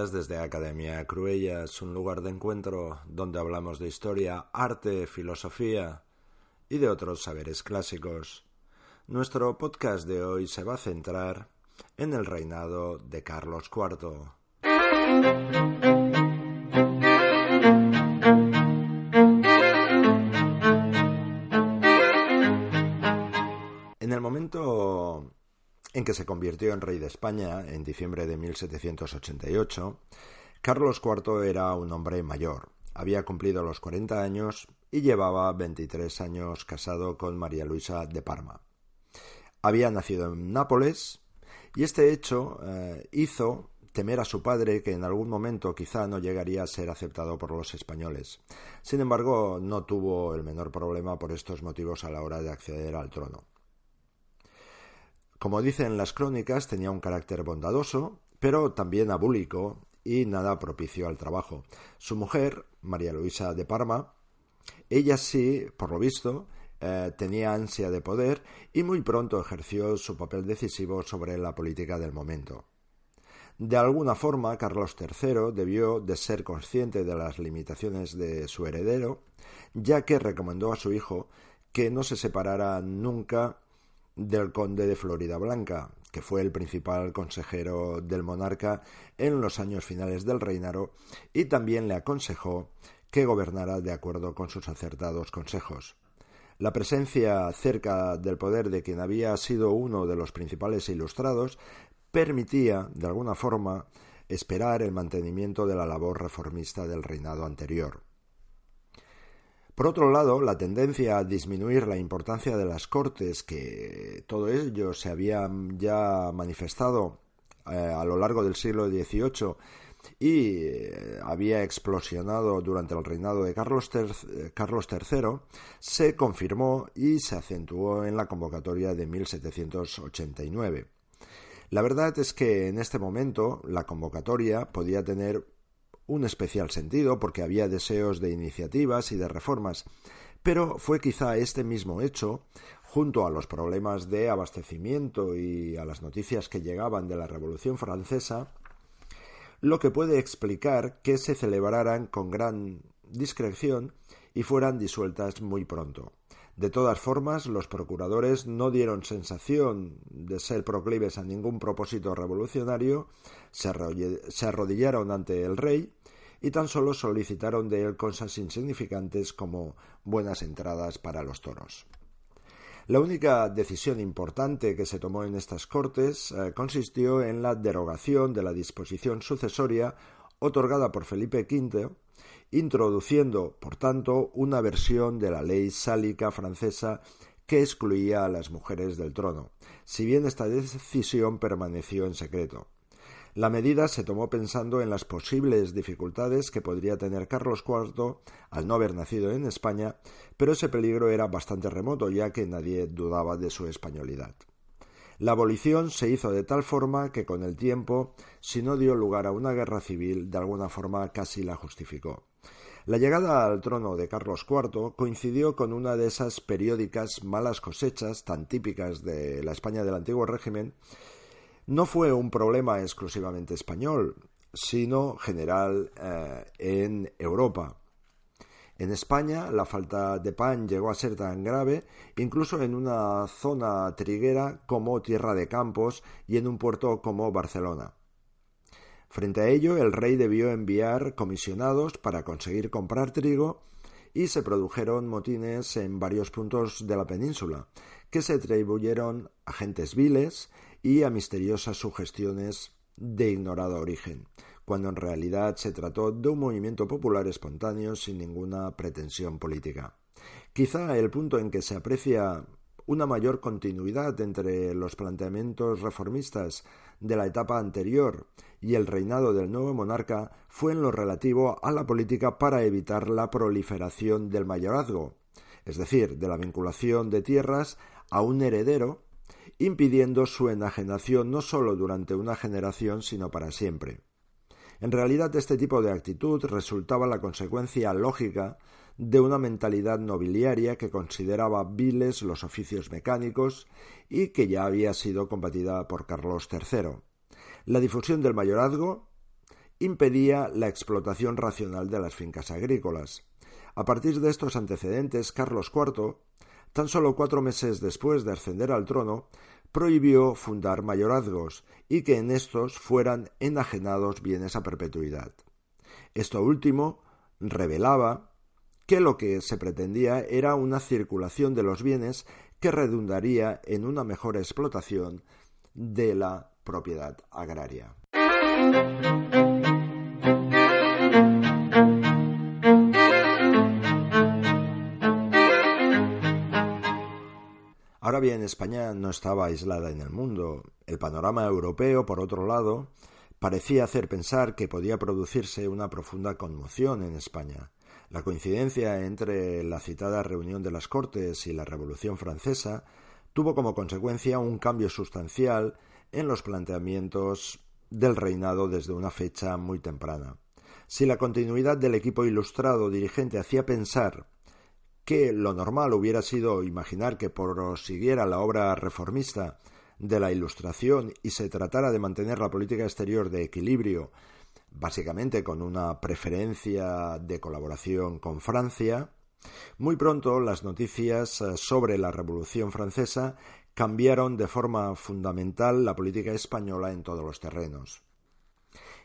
Desde Academia Cruellas, un lugar de encuentro donde hablamos de historia, arte, filosofía y de otros saberes clásicos. Nuestro podcast de hoy se va a centrar en el reinado de Carlos IV. En el momento en que se convirtió en rey de España en diciembre de 1788, Carlos IV era un hombre mayor, había cumplido los 40 años y llevaba 23 años casado con María Luisa de Parma. Había nacido en Nápoles y este hecho eh, hizo temer a su padre que en algún momento quizá no llegaría a ser aceptado por los españoles. Sin embargo, no tuvo el menor problema por estos motivos a la hora de acceder al trono. Como dicen las crónicas, tenía un carácter bondadoso, pero también abúlico y nada propicio al trabajo. Su mujer, María Luisa de Parma, ella sí, por lo visto, eh, tenía ansia de poder y muy pronto ejerció su papel decisivo sobre la política del momento. De alguna forma, Carlos III debió de ser consciente de las limitaciones de su heredero, ya que recomendó a su hijo que no se separara nunca del conde de Florida Blanca, que fue el principal consejero del monarca en los años finales del reinado, y también le aconsejó que gobernara de acuerdo con sus acertados consejos. La presencia cerca del poder de quien había sido uno de los principales ilustrados permitía, de alguna forma, esperar el mantenimiento de la labor reformista del reinado anterior. Por otro lado, la tendencia a disminuir la importancia de las cortes, que todo ello se había ya manifestado eh, a lo largo del siglo XVIII y eh, había explosionado durante el reinado de Carlos, III, Carlos III, se confirmó y se acentuó en la convocatoria de 1789. La verdad es que en este momento la convocatoria podía tener un especial sentido porque había deseos de iniciativas y de reformas, pero fue quizá este mismo hecho, junto a los problemas de abastecimiento y a las noticias que llegaban de la Revolución Francesa, lo que puede explicar que se celebraran con gran discreción y fueran disueltas muy pronto. De todas formas, los procuradores no dieron sensación de ser proclives a ningún propósito revolucionario, se arrodillaron ante el rey y tan solo solicitaron de él cosas insignificantes como buenas entradas para los toros. La única decisión importante que se tomó en estas Cortes eh, consistió en la derogación de la disposición sucesoria otorgada por Felipe V, introduciendo, por tanto, una versión de la ley sálica francesa que excluía a las mujeres del trono, si bien esta decisión permaneció en secreto. La medida se tomó pensando en las posibles dificultades que podría tener Carlos IV al no haber nacido en España, pero ese peligro era bastante remoto ya que nadie dudaba de su españolidad. La abolición se hizo de tal forma que con el tiempo, si no dio lugar a una guerra civil, de alguna forma casi la justificó. La llegada al trono de Carlos IV coincidió con una de esas periódicas malas cosechas tan típicas de la España del antiguo régimen no fue un problema exclusivamente español, sino general eh, en Europa. En España la falta de pan llegó a ser tan grave incluso en una zona triguera como Tierra de Campos y en un puerto como Barcelona. Frente a ello, el rey debió enviar comisionados para conseguir comprar trigo y se produjeron motines en varios puntos de la península, que se atribuyeron a gentes viles y a misteriosas sugestiones de ignorado origen. cuando en realidad se trató de un movimiento popular espontáneo sin ninguna pretensión política. Quizá el punto en que se aprecia una mayor continuidad entre los planteamientos reformistas de la etapa anterior y el reinado del nuevo monarca fue en lo relativo a la política para evitar la proliferación del mayorazgo, es decir, de la vinculación de tierras a un heredero, impidiendo su enajenación no sólo durante una generación, sino para siempre. En realidad, este tipo de actitud resultaba la consecuencia lógica de una mentalidad nobiliaria que consideraba viles los oficios mecánicos y que ya había sido combatida por Carlos III. La difusión del mayorazgo impedía la explotación racional de las fincas agrícolas. A partir de estos antecedentes, Carlos IV, tan solo cuatro meses después de ascender al trono, prohibió fundar mayorazgos y que en estos fueran enajenados bienes a perpetuidad. Esto último revelaba que lo que se pretendía era una circulación de los bienes que redundaría en una mejor explotación de la propiedad agraria. Ahora bien, España no estaba aislada en el mundo. El panorama europeo, por otro lado, parecía hacer pensar que podía producirse una profunda conmoción en España. La coincidencia entre la citada reunión de las Cortes y la Revolución Francesa tuvo como consecuencia un cambio sustancial en los planteamientos del reinado desde una fecha muy temprana. Si la continuidad del equipo ilustrado dirigente hacía pensar que lo normal hubiera sido imaginar que prosiguiera la obra reformista de la Ilustración y se tratara de mantener la política exterior de equilibrio, básicamente con una preferencia de colaboración con Francia, muy pronto las noticias eh, sobre la Revolución Francesa cambiaron de forma fundamental la política española en todos los terrenos.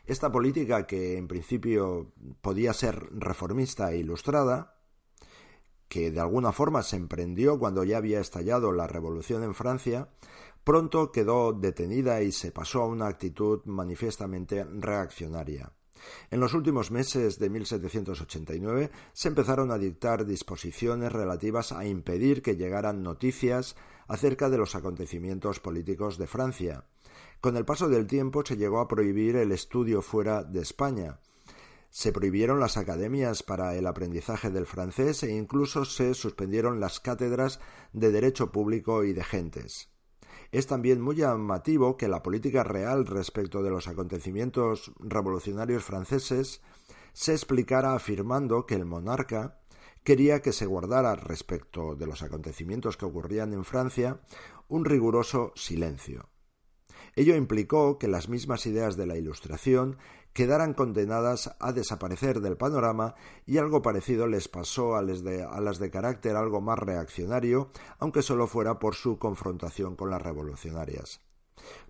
Esta política, que en principio podía ser reformista e ilustrada, que de alguna forma se emprendió cuando ya había estallado la revolución en Francia, pronto quedó detenida y se pasó a una actitud manifiestamente reaccionaria. En los últimos meses de 1789 se empezaron a dictar disposiciones relativas a impedir que llegaran noticias acerca de los acontecimientos políticos de Francia. Con el paso del tiempo se llegó a prohibir el estudio fuera de España, se prohibieron las academias para el aprendizaje del francés e incluso se suspendieron las cátedras de derecho público y de gentes. Es también muy llamativo que la política real respecto de los acontecimientos revolucionarios franceses se explicara afirmando que el monarca quería que se guardara respecto de los acontecimientos que ocurrían en Francia un riguroso silencio. Ello implicó que las mismas ideas de la Ilustración quedaran condenadas a desaparecer del panorama y algo parecido les pasó a, las de carácter algo más reaccionario, aunque solo fuera por su confrontación con las revolucionarias.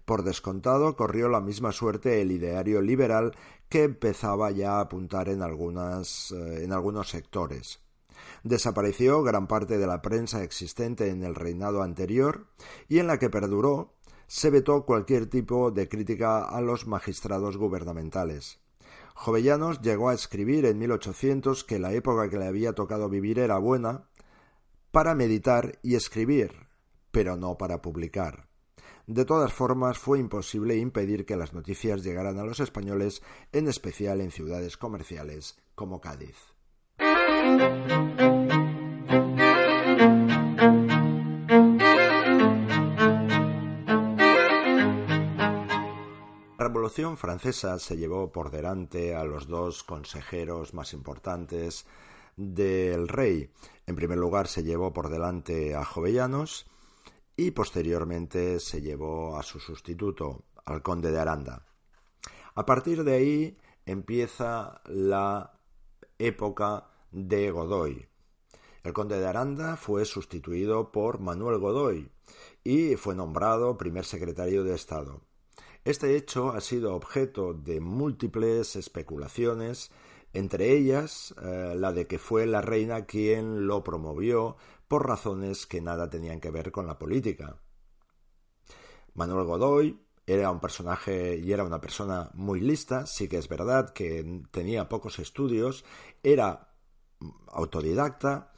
Por descontado, corrió la misma suerte el ideario liberal que empezaba ya a apuntar en, eh, algunos sectores. Desapareció gran parte de la prensa existente en el reinado anterior y en la que perduró se vetó cualquier tipo de crítica a los magistrados gubernamentales. Jovellanos llegó a escribir en 1800 que la época que le había tocado vivir era buena para meditar y escribir, pero no para publicar. De todas formas, fue imposible impedir que las noticias llegaran a los españoles, en especial en ciudades comerciales como Cádiz. Revolución Francesa se llevó por delante a los dos consejeros más importantes del rey. En primer lugar se llevó por delante a Jovellanos y posteriormente se llevó a su sustituto, al conde de Aranda. A partir de ahí empieza la época de Godoy. El conde de Aranda fue sustituido por Manuel Godoy y fue nombrado primer secretario de Estado. Este hecho ha sido objeto de múltiples especulaciones, entre ellas eh, la de que fue la reina quien lo promovió por razones que nada tenían que ver con la política. Manuel Godoy era un personaje y era una persona muy lista, sí que es verdad que tenía pocos estudios, era autodidacta,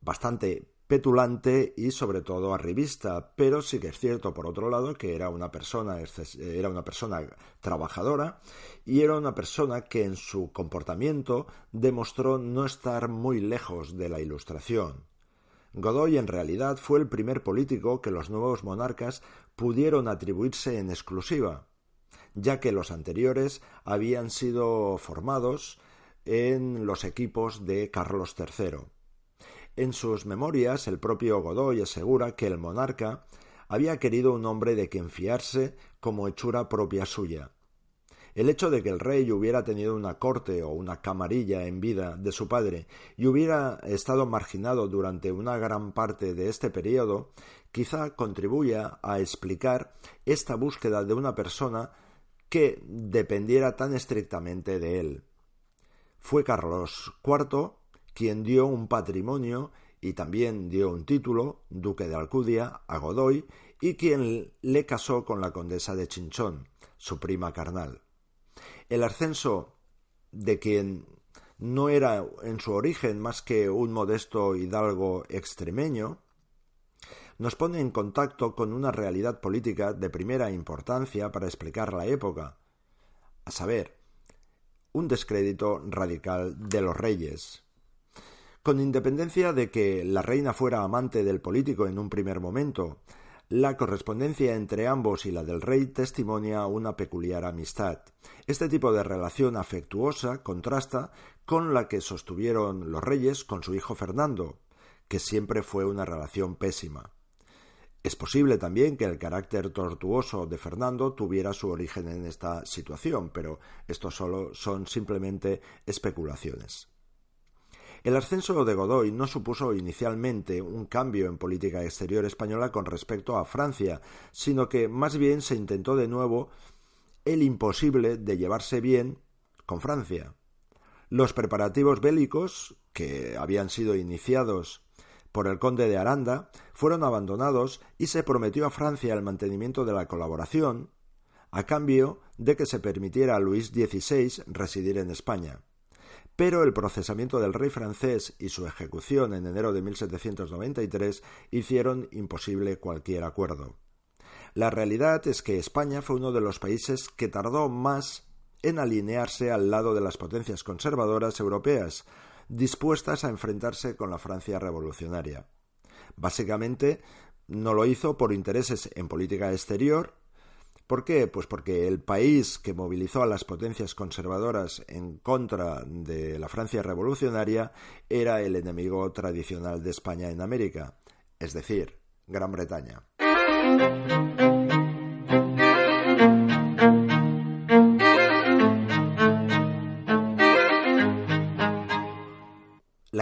bastante petulante y sobre todo arribista, pero sí que es cierto por otro lado que era una persona era una persona trabajadora y era una persona que en su comportamiento demostró no estar muy lejos de la ilustración. Godoy en realidad fue el primer político que los nuevos monarcas pudieron atribuirse en exclusiva, ya que los anteriores habían sido formados en los equipos de Carlos III. En sus memorias, el propio Godoy asegura que el monarca había querido un hombre de quien fiarse como hechura propia suya, el hecho de que el rey hubiera tenido una corte o una camarilla en vida de su padre y hubiera estado marginado durante una gran parte de este periodo, quizá contribuya a explicar esta búsqueda de una persona que dependiera tan estrictamente de él. Fue Carlos IV quien dio un patrimonio y también dio un título, duque de Alcudia, a Godoy, y quien le casó con la condesa de Chinchón, su prima carnal. El ascenso de quien no era en su origen más que un modesto hidalgo extremeño, nos pone en contacto con una realidad política de primera importancia para explicar la época, a saber, un descrédito radical de los reyes. Con independencia de que la reina fuera amante del político en un primer momento, la correspondencia entre ambos y la del rey testimonia una peculiar amistad. Este tipo de relación afectuosa contrasta con la que sostuvieron los reyes con su hijo Fernando, que siempre fue una relación pésima. Es posible también que el carácter tortuoso de Fernando tuviera su origen en esta situación, pero esto solo son simplemente especulaciones. El ascenso de Godoy no supuso inicialmente un cambio en política exterior española con respecto a Francia, sino que más bien se intentó de nuevo el imposible de llevarse bien con Francia. Los preparativos bélicos, que habían sido iniciados por el conde de Aranda, fueron abandonados y se prometió a Francia el mantenimiento de la colaboración, a cambio de que se permitiera a Luis XVI residir en España pero el procesamiento del rey francés y su ejecución en enero de 1793 hicieron imposible cualquier acuerdo. La realidad es que España fue uno de los países que tardó más en alinearse al lado de las potencias conservadoras europeas, dispuestas a enfrentarse con la Francia revolucionaria. Básicamente, no lo hizo por intereses en política exterior, ¿Por qué? Pues porque el país que movilizó a las potencias conservadoras en contra de la Francia revolucionaria era el enemigo tradicional de España en América, es decir, Gran Bretaña.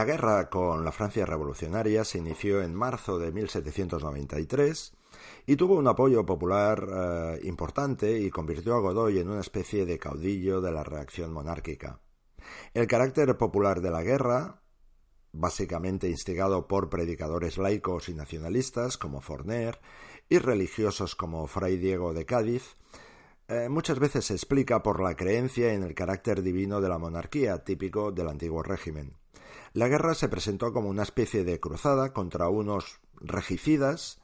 La guerra con la Francia revolucionaria se inició en marzo de 1793 y tuvo un apoyo popular eh, importante y convirtió a Godoy en una especie de caudillo de la reacción monárquica. El carácter popular de la guerra, básicamente instigado por predicadores laicos y nacionalistas como Forner y religiosos como Fray Diego de Cádiz, eh, muchas veces se explica por la creencia en el carácter divino de la monarquía, típico del antiguo régimen. La guerra se presentó como una especie de cruzada contra unos regicidas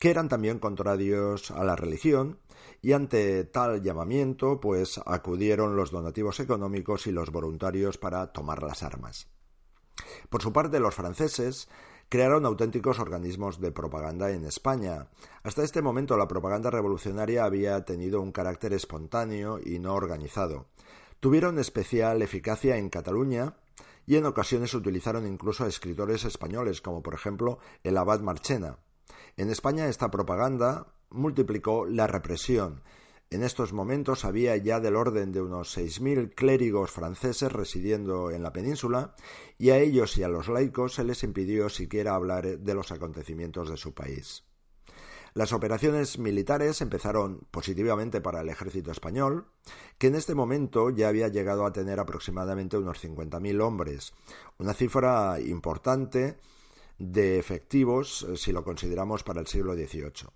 que eran también contrarios a la religión, y ante tal llamamiento, pues acudieron los donativos económicos y los voluntarios para tomar las armas. Por su parte, los franceses crearon auténticos organismos de propaganda en España. Hasta este momento la propaganda revolucionaria había tenido un carácter espontáneo y no organizado. Tuvieron especial eficacia en Cataluña y en ocasiones utilizaron incluso a escritores españoles, como por ejemplo el abad Marchena. En España esta propaganda multiplicó la represión. En estos momentos había ya del orden de unos seis mil clérigos franceses residiendo en la península, y a ellos y a los laicos se les impidió siquiera hablar de los acontecimientos de su país. Las operaciones militares empezaron positivamente para el ejército español, que en este momento ya había llegado a tener aproximadamente unos 50.000 hombres, una cifra importante de efectivos eh, si lo consideramos para el siglo XVIII.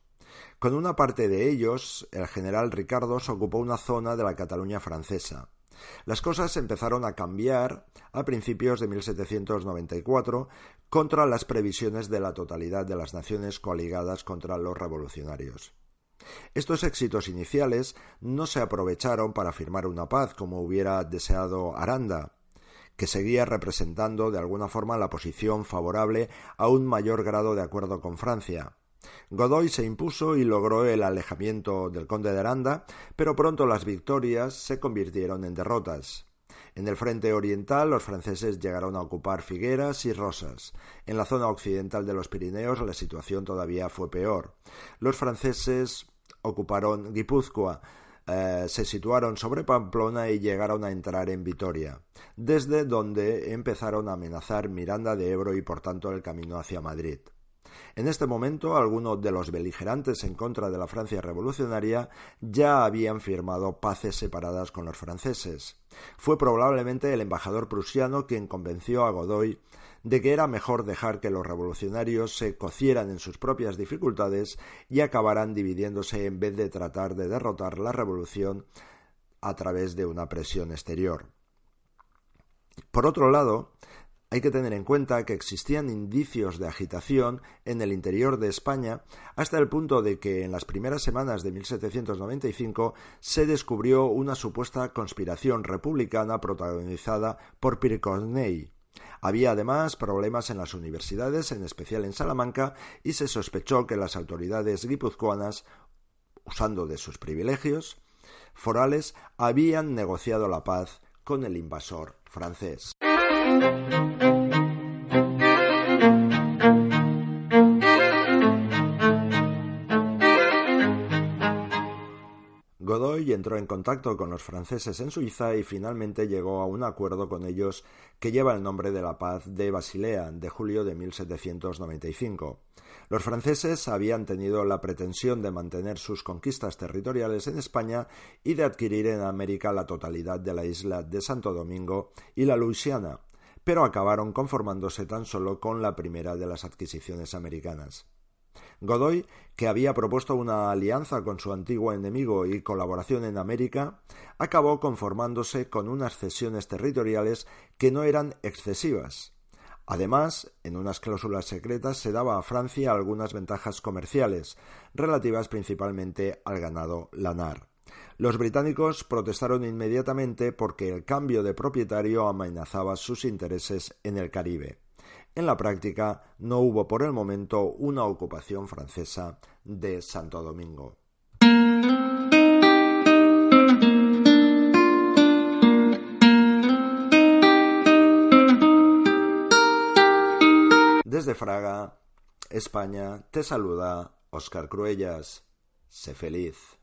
Con una parte de ellos, el general Ricardos ocupó una zona de la Cataluña francesa. Las cosas empezaron a cambiar a principios de 1794 contra las previsiones de la totalidad de las naciones coaligadas contra los revolucionarios. Estos éxitos iniciales no se aprovecharon para firmar una paz como hubiera deseado Aranda, que seguía representando de alguna forma la posición favorable a un mayor grado de acuerdo con Francia. Godoy se impuso y logró el alejamiento del conde de Aranda, pero pronto las victorias se convirtieron en derrotas. En el frente oriental los franceses llegaron a ocupar Figueras y Rosas. En la zona occidental de los Pirineos la situación todavía fue peor. Los franceses ocuparon Guipúzcoa, eh, se situaron sobre Pamplona y llegaron a entrar en Vitoria, desde donde empezaron a amenazar Miranda de Ebro y por tanto el camino hacia Madrid. En este momento, algunos de los beligerantes en contra de la Francia revolucionaria ya habían firmado paces separadas con los franceses. Fue probablemente el embajador prusiano quien convenció a Godoy de que era mejor dejar que los revolucionarios se cocieran en sus propias dificultades y acabaran dividiéndose en vez de tratar de derrotar la revolución a través de una presión exterior. Por otro lado, hay que tener en cuenta que existían indicios de agitación en el interior de España hasta el punto de que en las primeras semanas de 1795 se descubrió una supuesta conspiración republicana protagonizada por Pircorney. Había además problemas en las universidades, en especial en Salamanca, y se sospechó que las autoridades guipuzcoanas, usando de sus privilegios forales, habían negociado la paz con el invasor francés. Thank you. Godoy entró en contacto con los franceses en Suiza y finalmente llegó a un acuerdo con ellos que lleva el nombre de la Paz de Basilea de julio de 1795. Los franceses habían tenido la pretensión de mantener sus conquistas territoriales en España y de adquirir en América la totalidad de la isla de Santo Domingo y la Luisiana, pero acabaron conformándose tan solo con la primera de las adquisiciones americanas. Godoy, que había propuesto una alianza con su antiguo enemigo y colaboración en América, acabó conformándose con unas cesiones territoriales que no eran excesivas. Además, en unas cláusulas secretas se daba a Francia algunas ventajas comerciales, relativas principalmente al ganado lanar. Los británicos protestaron inmediatamente porque el cambio de propietario amenazaba sus intereses en el Caribe. En la práctica no hubo por el momento una ocupación francesa de Santo Domingo. Desde Fraga, España, te saluda Oscar Cruellas. Sé feliz.